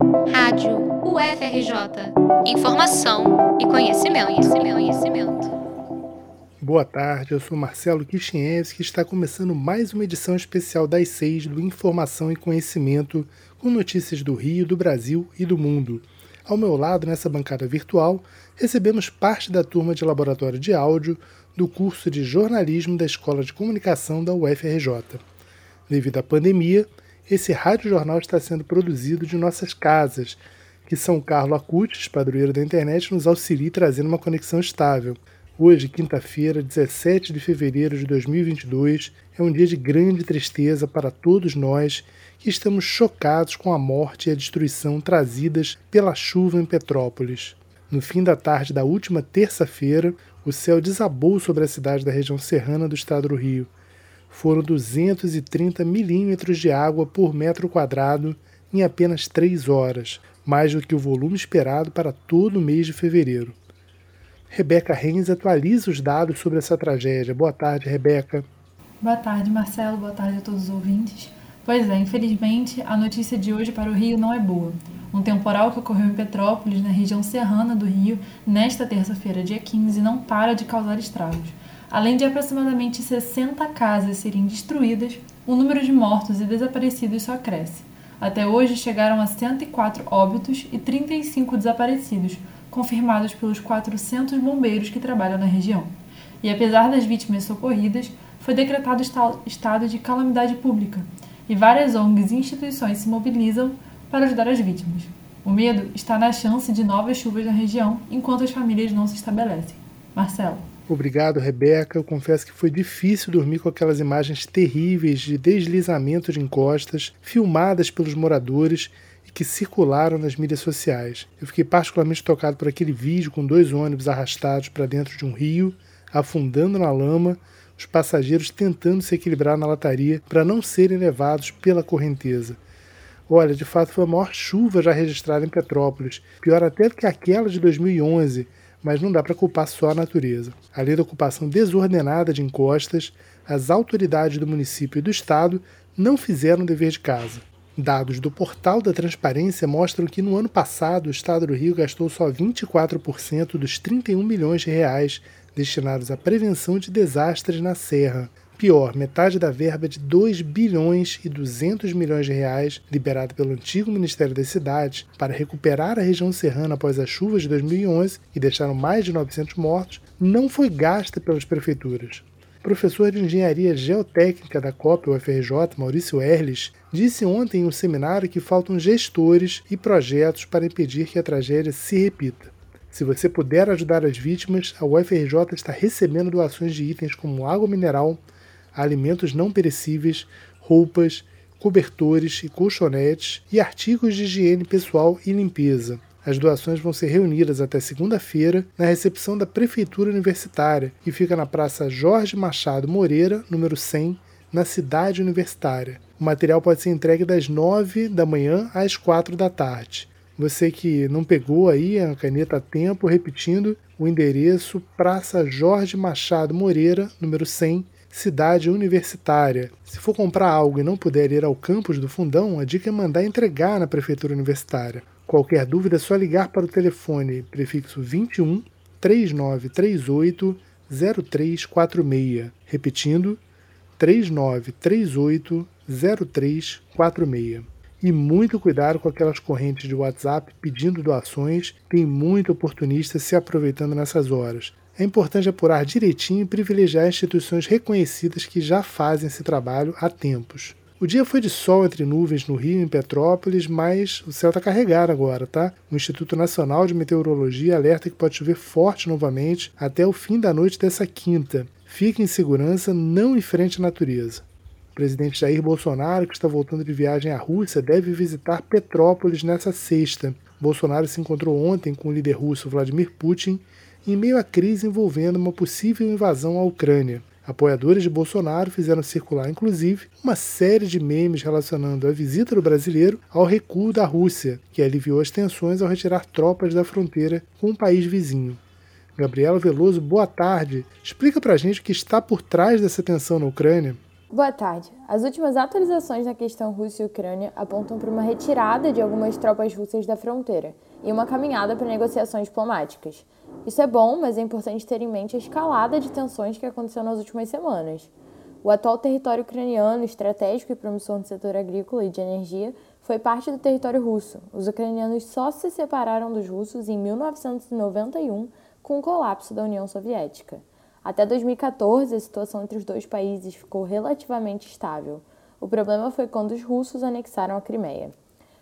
Rádio UFRJ. Informação e conhecimento, conhecimento, conhecimento. Boa tarde, eu sou Marcelo Kishinevski e está começando mais uma edição especial das seis do Informação e Conhecimento, com notícias do Rio, do Brasil e do mundo. Ao meu lado, nessa bancada virtual, recebemos parte da turma de laboratório de áudio do curso de jornalismo da Escola de Comunicação da UFRJ. Devido à pandemia, esse rádio jornal está sendo produzido de nossas casas, que São Carlos Acutis, padroeiro da internet, nos auxilia trazendo uma conexão estável. Hoje, quinta-feira, 17 de fevereiro de 2022, é um dia de grande tristeza para todos nós que estamos chocados com a morte e a destruição trazidas pela chuva em Petrópolis. No fim da tarde da última terça-feira, o céu desabou sobre a cidade da região serrana do estado do Rio. Foram 230 milímetros de água por metro quadrado em apenas três horas, mais do que o volume esperado para todo o mês de fevereiro. Rebeca Reis atualiza os dados sobre essa tragédia. Boa tarde, Rebeca. Boa tarde, Marcelo. Boa tarde a todos os ouvintes. Pois é, infelizmente, a notícia de hoje para o Rio não é boa. Um temporal que ocorreu em Petrópolis, na região serrana do Rio, nesta terça-feira, dia 15, não para de causar estragos. Além de aproximadamente 60 casas serem destruídas, o número de mortos e desaparecidos só cresce. Até hoje chegaram a 104 óbitos e 35 desaparecidos, confirmados pelos 400 bombeiros que trabalham na região. E apesar das vítimas socorridas, foi decretado estado de calamidade pública, e várias ONGs e instituições se mobilizam para ajudar as vítimas. O medo está na chance de novas chuvas na região enquanto as famílias não se estabelecem. Marcelo. Obrigado, Rebeca. Eu confesso que foi difícil dormir com aquelas imagens terríveis de deslizamento de encostas filmadas pelos moradores e que circularam nas mídias sociais. Eu fiquei particularmente tocado por aquele vídeo com dois ônibus arrastados para dentro de um rio, afundando na lama, os passageiros tentando se equilibrar na lataria para não serem levados pela correnteza. Olha, de fato foi a maior chuva já registrada em Petrópolis, pior até do que aquela de 2011, mas não dá para culpar só a natureza. Além da ocupação desordenada de encostas, as autoridades do município e do estado não fizeram o dever de casa. Dados do Portal da Transparência mostram que no ano passado o estado do Rio gastou só 24% dos 31 milhões de reais destinados à prevenção de desastres na Serra. Pior, metade da verba de 2 bilhões e 200 milhões de reais liberada pelo antigo Ministério das Cidades para recuperar a região serrana após as chuvas de 2011, que deixaram mais de 900 mortos, não foi gasta pelas prefeituras. Professor de Engenharia Geotécnica da COP UFRJ, Maurício Erles, disse ontem em um seminário que faltam gestores e projetos para impedir que a tragédia se repita. Se você puder ajudar as vítimas, a UFRJ está recebendo doações de itens como água mineral, alimentos não perecíveis, roupas, cobertores e colchonetes e artigos de higiene pessoal e limpeza. As doações vão ser reunidas até segunda-feira na recepção da Prefeitura Universitária, que fica na Praça Jorge Machado Moreira, número 100, na cidade universitária. O material pode ser entregue das 9 da manhã às 4 da tarde. Você que não pegou aí a caneta a tempo, repetindo o endereço Praça Jorge Machado Moreira, número 100, cidade universitária. Se for comprar algo e não puder ir ao campus do Fundão, a dica é mandar entregar na prefeitura universitária. Qualquer dúvida é só ligar para o telefone prefixo 21 3938 0346. Repetindo, 3938 0346. E muito cuidado com aquelas correntes de WhatsApp pedindo doações, tem muito oportunista se aproveitando nessas horas é importante apurar direitinho e privilegiar instituições reconhecidas que já fazem esse trabalho há tempos. O dia foi de sol entre nuvens no Rio, em Petrópolis, mas o céu está carregado agora, tá? O Instituto Nacional de Meteorologia alerta que pode chover forte novamente até o fim da noite dessa quinta. Fique em segurança, não enfrente a natureza. O presidente Jair Bolsonaro, que está voltando de viagem à Rússia, deve visitar Petrópolis nessa sexta. Bolsonaro se encontrou ontem com o líder russo Vladimir Putin em meio à crise envolvendo uma possível invasão à Ucrânia. Apoiadores de Bolsonaro fizeram circular, inclusive, uma série de memes relacionando a visita do brasileiro ao recuo da Rússia, que aliviou as tensões ao retirar tropas da fronteira com o país vizinho. Gabriela Veloso, boa tarde. Explica pra gente o que está por trás dessa tensão na Ucrânia. Boa tarde. As últimas atualizações na questão Rússia e Ucrânia apontam para uma retirada de algumas tropas russas da fronteira e uma caminhada para negociações diplomáticas. Isso é bom, mas é importante ter em mente a escalada de tensões que aconteceu nas últimas semanas. O atual território ucraniano, estratégico e promissor no setor agrícola e de energia, foi parte do território russo. Os ucranianos só se separaram dos russos em 1991 com o colapso da União Soviética. Até 2014, a situação entre os dois países ficou relativamente estável. O problema foi quando os russos anexaram a Crimeia.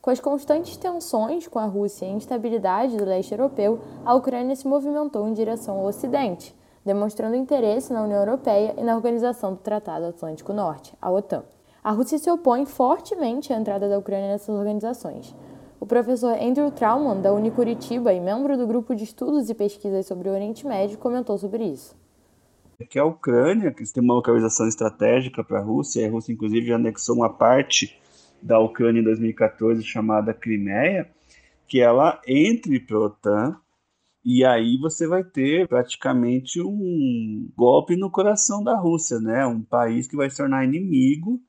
Com as constantes tensões com a Rússia e a instabilidade do leste europeu, a Ucrânia se movimentou em direção ao Ocidente, demonstrando interesse na União Europeia e na Organização do Tratado Atlântico Norte, a OTAN. A Rússia se opõe fortemente à entrada da Ucrânia nessas organizações. O professor Andrew Trauman, da Unicuritiba e membro do grupo de estudos e pesquisas sobre o Oriente Médio, comentou sobre isso que é a Ucrânia, que tem uma localização estratégica para a Rússia, a Rússia inclusive já anexou uma parte da Ucrânia em 2014 chamada Crimeia, que ela entre para a OTAN e aí você vai ter praticamente um golpe no coração da Rússia, né? Um país que vai se tornar inimigo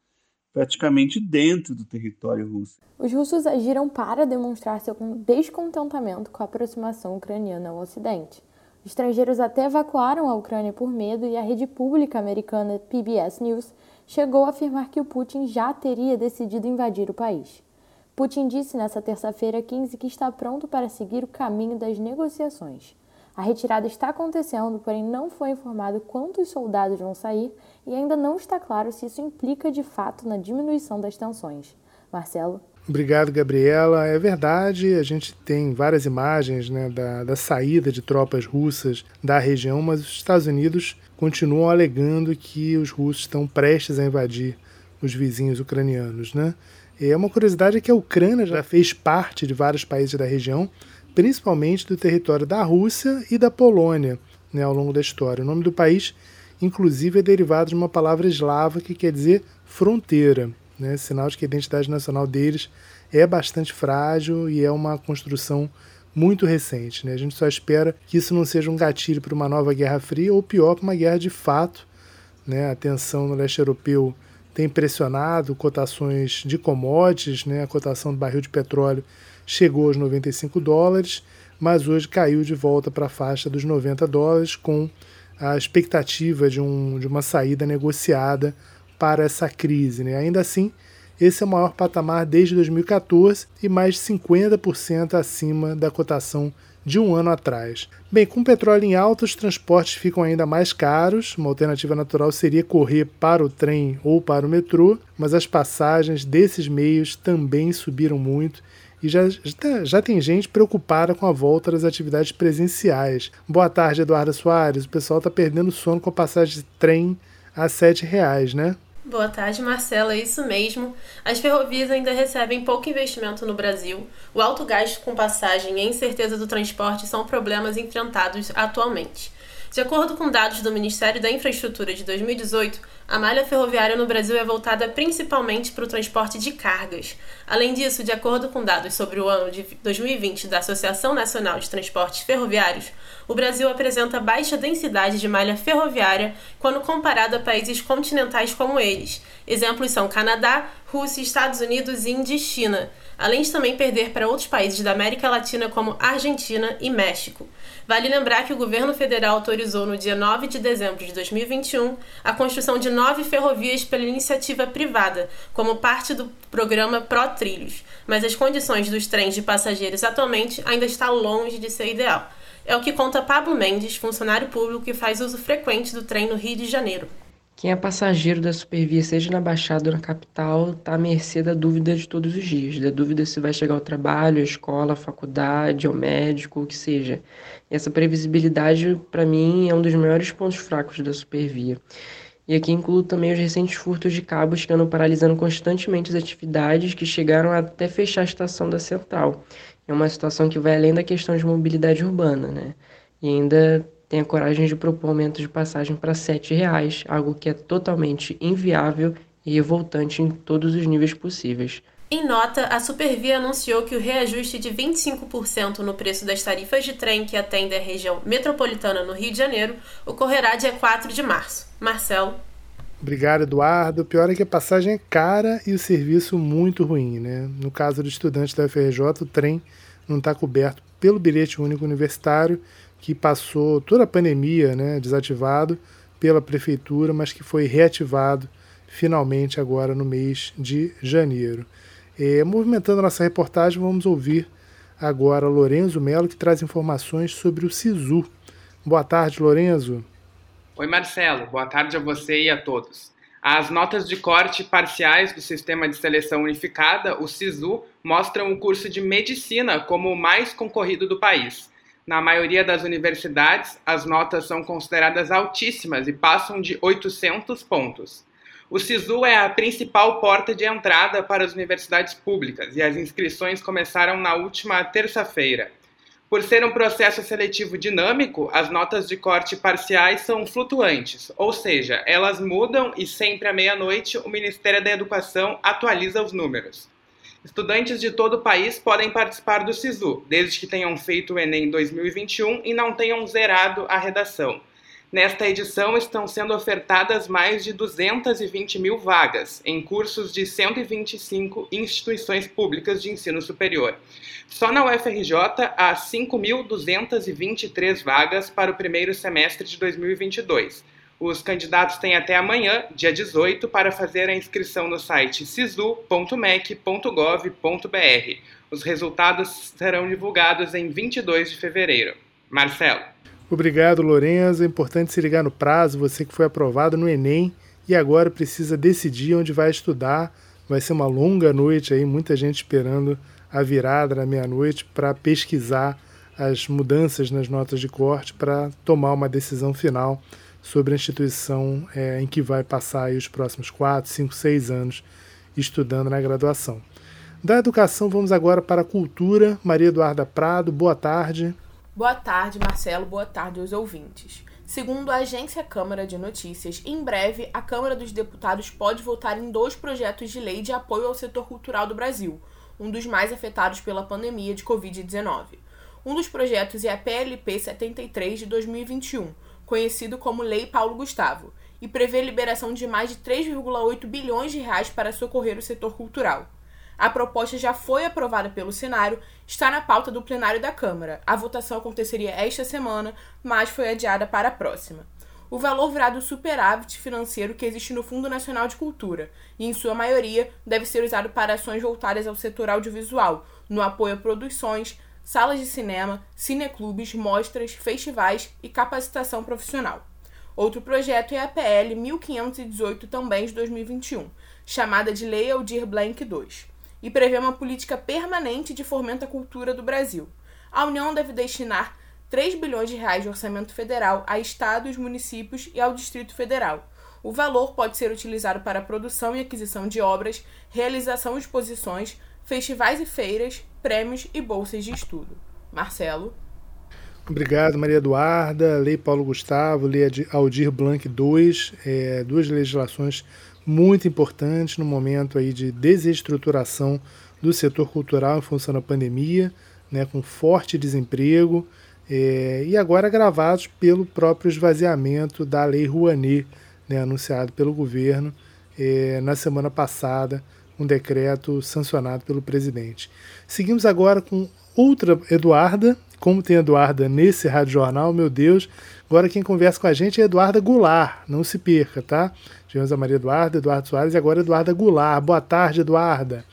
praticamente dentro do território russo. Os russos agiram para demonstrar seu descontentamento com a aproximação ucraniana ao Ocidente. Estrangeiros até evacuaram a Ucrânia por medo e a rede pública americana PBS News chegou a afirmar que o Putin já teria decidido invadir o país. Putin disse nesta terça-feira 15 que está pronto para seguir o caminho das negociações. A retirada está acontecendo, porém não foi informado quantos soldados vão sair e ainda não está claro se isso implica de fato na diminuição das tensões. Marcelo? Obrigado, Gabriela. É verdade, a gente tem várias imagens né, da, da saída de tropas russas da região, mas os Estados Unidos continuam alegando que os russos estão prestes a invadir os vizinhos ucranianos. Né? E é uma curiosidade que a Ucrânia já fez parte de vários países da região, principalmente do território da Rússia e da Polônia né, ao longo da história. O nome do país, inclusive, é derivado de uma palavra eslava que quer dizer fronteira né? sinal de que a identidade nacional deles é bastante frágil e é uma construção muito recente. Né? A gente só espera que isso não seja um gatilho para uma nova Guerra Fria ou pior, para uma guerra de fato. Né? A tensão no leste europeu tem pressionado cotações de commodities, né? a cotação do barril de petróleo chegou aos 95 dólares, mas hoje caiu de volta para a faixa dos 90 dólares, com a expectativa de, um, de uma saída negociada para essa crise. Né? Ainda assim, esse é o maior patamar desde 2014 e mais de 50% acima da cotação de um ano atrás. Bem, com o petróleo em alta, os transportes ficam ainda mais caros. Uma alternativa natural seria correr para o trem ou para o metrô, mas as passagens desses meios também subiram muito e já, já, já, tem gente preocupada com a volta das atividades presenciais. Boa tarde, Eduardo Soares. O pessoal está perdendo sono com a passagem de trem a 7 reais, né? Boa tarde, Marcela. É isso mesmo. As ferrovias ainda recebem pouco investimento no Brasil. O alto gasto com passagem e a incerteza do transporte são problemas enfrentados atualmente. De acordo com dados do Ministério da Infraestrutura de 2018, a malha ferroviária no Brasil é voltada principalmente para o transporte de cargas. Além disso, de acordo com dados sobre o ano de 2020 da Associação Nacional de Transportes Ferroviários, o Brasil apresenta baixa densidade de malha ferroviária quando comparado a países continentais como eles. Exemplos são Canadá, Rússia, Estados Unidos, Índia e China, além de também perder para outros países da América Latina como Argentina e México. Vale lembrar que o governo federal autorizou no dia 9 de dezembro de 2021 a construção de nove ferrovias pela iniciativa privada, como parte do programa Pro Trilhos, mas as condições dos trens de passageiros atualmente ainda está longe de ser ideal. É o que conta Pablo Mendes, funcionário público que faz uso frequente do trem no Rio de Janeiro. Quem é passageiro da Supervia, seja na Baixada ou na capital, está à mercê da dúvida de todos os dias, da dúvida se vai chegar ao trabalho, à escola, à faculdade, ao médico, o que seja. E essa previsibilidade, para mim, é um dos maiores pontos fracos da Supervia. E aqui incluo também os recentes furtos de cabos que andam paralisando constantemente as atividades que chegaram até fechar a estação da Central. É uma situação que vai além da questão de mobilidade urbana, né? E ainda tem a coragem de propor aumento de passagem para R$ reais, algo que é totalmente inviável e revoltante em todos os níveis possíveis. Em nota, a Supervia anunciou que o reajuste de 25% no preço das tarifas de trem que atendem a região metropolitana no Rio de Janeiro ocorrerá dia 4 de março. Marcelo. Obrigado, Eduardo. O pior é que a passagem é cara e o serviço muito ruim, né? No caso do estudante da UFRJ, o trem não está coberto pelo bilhete único universitário, que passou toda a pandemia né, desativado pela prefeitura, mas que foi reativado finalmente agora no mês de janeiro. É, movimentando nossa reportagem, vamos ouvir agora Lorenzo Melo, que traz informações sobre o SISU. Boa tarde, Lorenzo. Oi, Marcelo. Boa tarde a você e a todos. As notas de corte parciais do Sistema de Seleção Unificada, o SISU, mostram o curso de medicina como o mais concorrido do país. Na maioria das universidades, as notas são consideradas altíssimas e passam de 800 pontos. O SISU é a principal porta de entrada para as universidades públicas e as inscrições começaram na última terça-feira. Por ser um processo seletivo dinâmico, as notas de corte parciais são flutuantes, ou seja, elas mudam e sempre à meia-noite o Ministério da Educação atualiza os números. Estudantes de todo o país podem participar do SISU, desde que tenham feito o Enem 2021 e não tenham zerado a redação. Nesta edição estão sendo ofertadas mais de 220 mil vagas em cursos de 125 instituições públicas de ensino superior. Só na UFRJ há 5.223 vagas para o primeiro semestre de 2022. Os candidatos têm até amanhã, dia 18, para fazer a inscrição no site sisu.mec.gov.br. Os resultados serão divulgados em 22 de fevereiro. Marcelo. Obrigado, Lorenzo. É importante se ligar no prazo, você que foi aprovado no Enem e agora precisa decidir onde vai estudar. Vai ser uma longa noite aí, muita gente esperando a virada da meia-noite para pesquisar as mudanças nas notas de corte para tomar uma decisão final sobre a instituição é, em que vai passar os próximos 4, 5, 6 anos estudando na graduação. Da educação, vamos agora para a cultura. Maria Eduarda Prado, boa tarde. Boa tarde, Marcelo. Boa tarde aos ouvintes. Segundo a agência Câmara de Notícias, em breve a Câmara dos Deputados pode votar em dois projetos de lei de apoio ao setor cultural do Brasil, um dos mais afetados pela pandemia de Covid-19. Um dos projetos é a PLP 73 de 2021, conhecido como Lei Paulo Gustavo, e prevê liberação de mais de 3,8 bilhões de reais para socorrer o setor cultural. A proposta já foi aprovada pelo Senado, está na pauta do plenário da Câmara. A votação aconteceria esta semana, mas foi adiada para a próxima. O valor virá do superávit financeiro que existe no Fundo Nacional de Cultura e, em sua maioria, deve ser usado para ações voltadas ao setor audiovisual, no apoio a produções, salas de cinema, cineclubes, mostras, festivais e capacitação profissional. Outro projeto é a PL 1518, também de 2021, chamada de Lei Aldir Blanc II e prevê uma política permanente de fomento à cultura do Brasil. A União deve destinar 3 bilhões de reais de orçamento federal a estados, municípios e ao Distrito Federal. O valor pode ser utilizado para a produção e aquisição de obras, realização de exposições, festivais e feiras, prêmios e bolsas de estudo. Marcelo. Obrigado, Maria Eduarda. Lei Paulo Gustavo, Lei Aldir Blanc II, é, duas legislações muito importante no momento aí de desestruturação do setor cultural em função da pandemia, né, com forte desemprego, é, e agora agravados pelo próprio esvaziamento da Lei Rouanet, né, anunciado pelo governo é, na semana passada, um decreto sancionado pelo presidente. Seguimos agora com outra Eduarda, como tem Eduarda nesse rádio jornal, meu Deus, agora quem conversa com a gente é Eduarda Goulart, não se perca, tá? Tivemos a Maria Eduarda, Eduardo Soares e agora Eduarda Goulart. Boa tarde, Eduarda.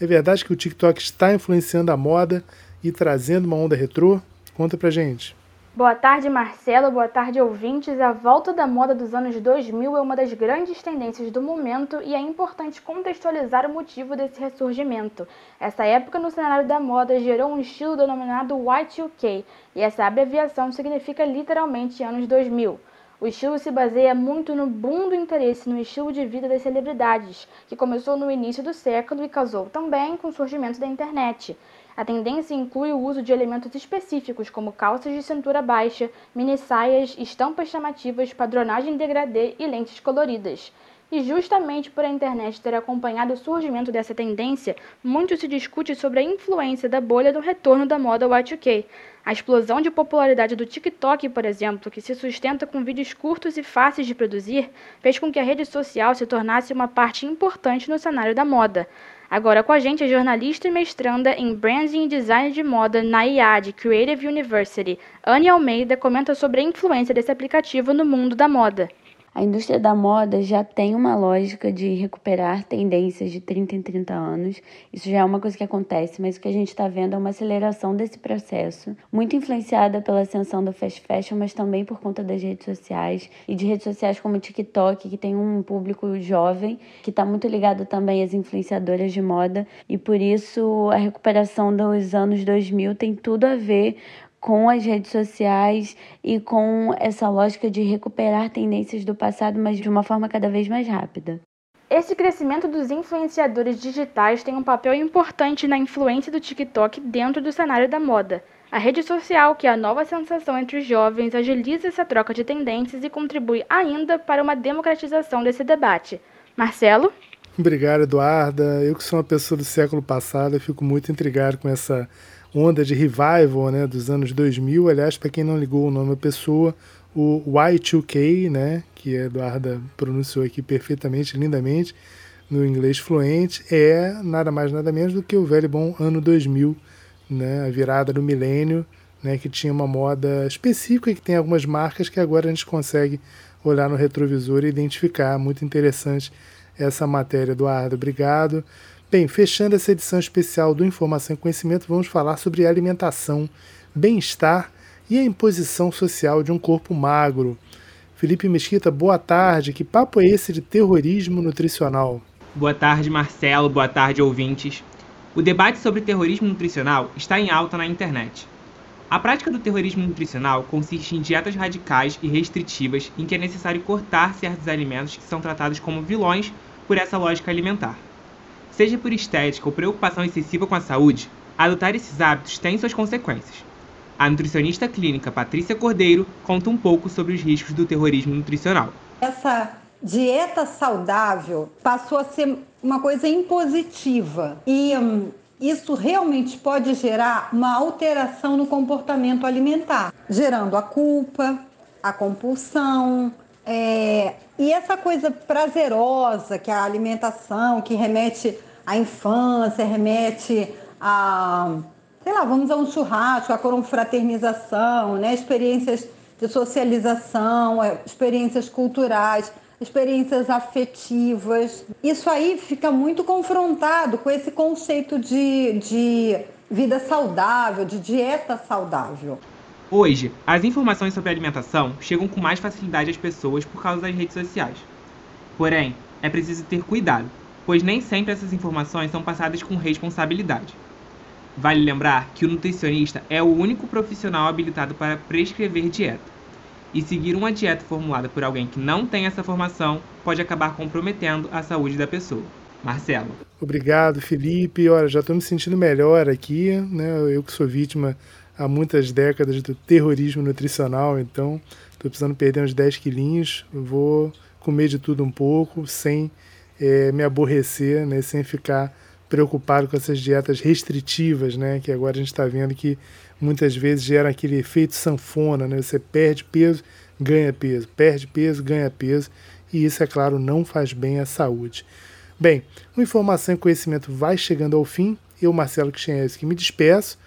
É verdade que o TikTok está influenciando a moda e trazendo uma onda retrô? Conta pra gente. Boa tarde, Marcelo. Boa tarde, ouvintes. A volta da moda dos anos 2000 é uma das grandes tendências do momento e é importante contextualizar o motivo desse ressurgimento. Essa época no cenário da moda gerou um estilo denominado Y2K, e essa abreviação significa literalmente anos 2000. O estilo se baseia muito no boom do interesse no estilo de vida das celebridades, que começou no início do século e casou também com o surgimento da internet. A tendência inclui o uso de elementos específicos como calças de cintura baixa, mini saias, estampas chamativas, padronagem degradê e lentes coloridas. E justamente por a internet ter acompanhado o surgimento dessa tendência, muito se discute sobre a influência da bolha no retorno da moda Y2K. A explosão de popularidade do TikTok, por exemplo, que se sustenta com vídeos curtos e fáceis de produzir, fez com que a rede social se tornasse uma parte importante no cenário da moda. Agora com a gente a jornalista e mestranda em Branding e Design de Moda na IAD Creative University, Anne Almeida, comenta sobre a influência desse aplicativo no mundo da moda. A indústria da moda já tem uma lógica de recuperar tendências de 30 em 30 anos. Isso já é uma coisa que acontece, mas o que a gente está vendo é uma aceleração desse processo, muito influenciada pela ascensão do fast fashion, mas também por conta das redes sociais e de redes sociais como o TikTok, que tem um público jovem, que está muito ligado também às influenciadoras de moda, e por isso a recuperação dos anos 2000 tem tudo a ver com as redes sociais e com essa lógica de recuperar tendências do passado, mas de uma forma cada vez mais rápida. Esse crescimento dos influenciadores digitais tem um papel importante na influência do TikTok dentro do cenário da moda. A rede social, que é a nova sensação entre os jovens, agiliza essa troca de tendências e contribui ainda para uma democratização desse debate. Marcelo? Obrigado, Eduarda. Eu que sou uma pessoa do século passado, fico muito intrigado com essa onda de revival né, dos anos 2000. Aliás, para quem não ligou o nome da pessoa, o Y2K, né, que a Eduarda pronunciou aqui perfeitamente, lindamente, no inglês fluente, é nada mais nada menos do que o velho bom ano 2000, né, a virada do milênio, né, que tinha uma moda específica e que tem algumas marcas que agora a gente consegue olhar no retrovisor e identificar. Muito interessante essa matéria, Eduardo. Obrigado. Bem, fechando essa edição especial do Informação e Conhecimento, vamos falar sobre alimentação, bem-estar e a imposição social de um corpo magro. Felipe Mesquita, boa tarde. Que papo é esse de terrorismo nutricional? Boa tarde, Marcelo. Boa tarde, ouvintes. O debate sobre terrorismo nutricional está em alta na internet. A prática do terrorismo nutricional consiste em dietas radicais e restritivas em que é necessário cortar certos alimentos que são tratados como vilões por essa lógica alimentar. Seja por estética ou preocupação excessiva com a saúde, adotar esses hábitos tem suas consequências. A nutricionista clínica Patrícia Cordeiro conta um pouco sobre os riscos do terrorismo nutricional. Essa dieta saudável passou a ser uma coisa impositiva e hum, isso realmente pode gerar uma alteração no comportamento alimentar, gerando a culpa, a compulsão, é, e essa coisa prazerosa que a alimentação, que remete a infância, remete a, sei lá, vamos a um churrasco, a confraternização, né? experiências de socialização, é, experiências culturais, experiências afetivas. Isso aí fica muito confrontado com esse conceito de, de vida saudável, de dieta saudável. Hoje, as informações sobre alimentação chegam com mais facilidade às pessoas por causa das redes sociais. Porém, é preciso ter cuidado pois nem sempre essas informações são passadas com responsabilidade. Vale lembrar que o nutricionista é o único profissional habilitado para prescrever dieta. E seguir uma dieta formulada por alguém que não tem essa formação pode acabar comprometendo a saúde da pessoa. Marcelo. Obrigado, Felipe. Olha, já estou me sentindo melhor aqui, né? Eu que sou vítima há muitas décadas do terrorismo nutricional, então estou precisando perder uns 10 quilinhos. Vou comer de tudo um pouco, sem é, me aborrecer, né, sem ficar preocupado com essas dietas restritivas, né, que agora a gente está vendo que muitas vezes gera aquele efeito sanfona, né, você perde peso, ganha peso, perde peso, ganha peso, e isso, é claro, não faz bem à saúde. Bem, o Informação e Conhecimento vai chegando ao fim. Eu, Marcelo que me despeço.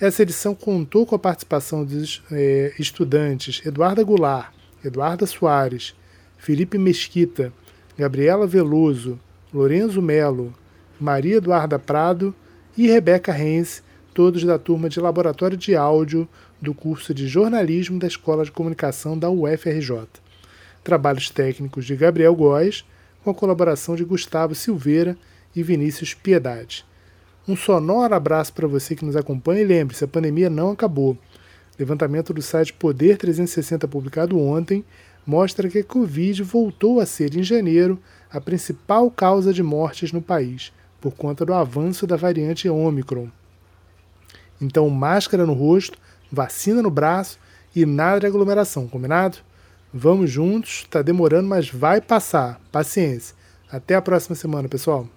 Essa edição contou com a participação dos é, estudantes Eduarda Goulart, Eduarda Soares, Felipe Mesquita, Gabriela Veloso, Lorenzo Melo, Maria Eduarda Prado e Rebeca Renz, todos da turma de Laboratório de Áudio do curso de Jornalismo da Escola de Comunicação da UFRJ. Trabalhos técnicos de Gabriel Góes, com a colaboração de Gustavo Silveira e Vinícius Piedade. Um sonoro abraço para você que nos acompanha e lembre-se, a pandemia não acabou. Levantamento do site Poder 360 publicado ontem mostra que a Covid voltou a ser, em janeiro, a principal causa de mortes no país, por conta do avanço da variante Omicron. Então, máscara no rosto, vacina no braço e nada de aglomeração, combinado? Vamos juntos, tá demorando, mas vai passar. Paciência. Até a próxima semana, pessoal.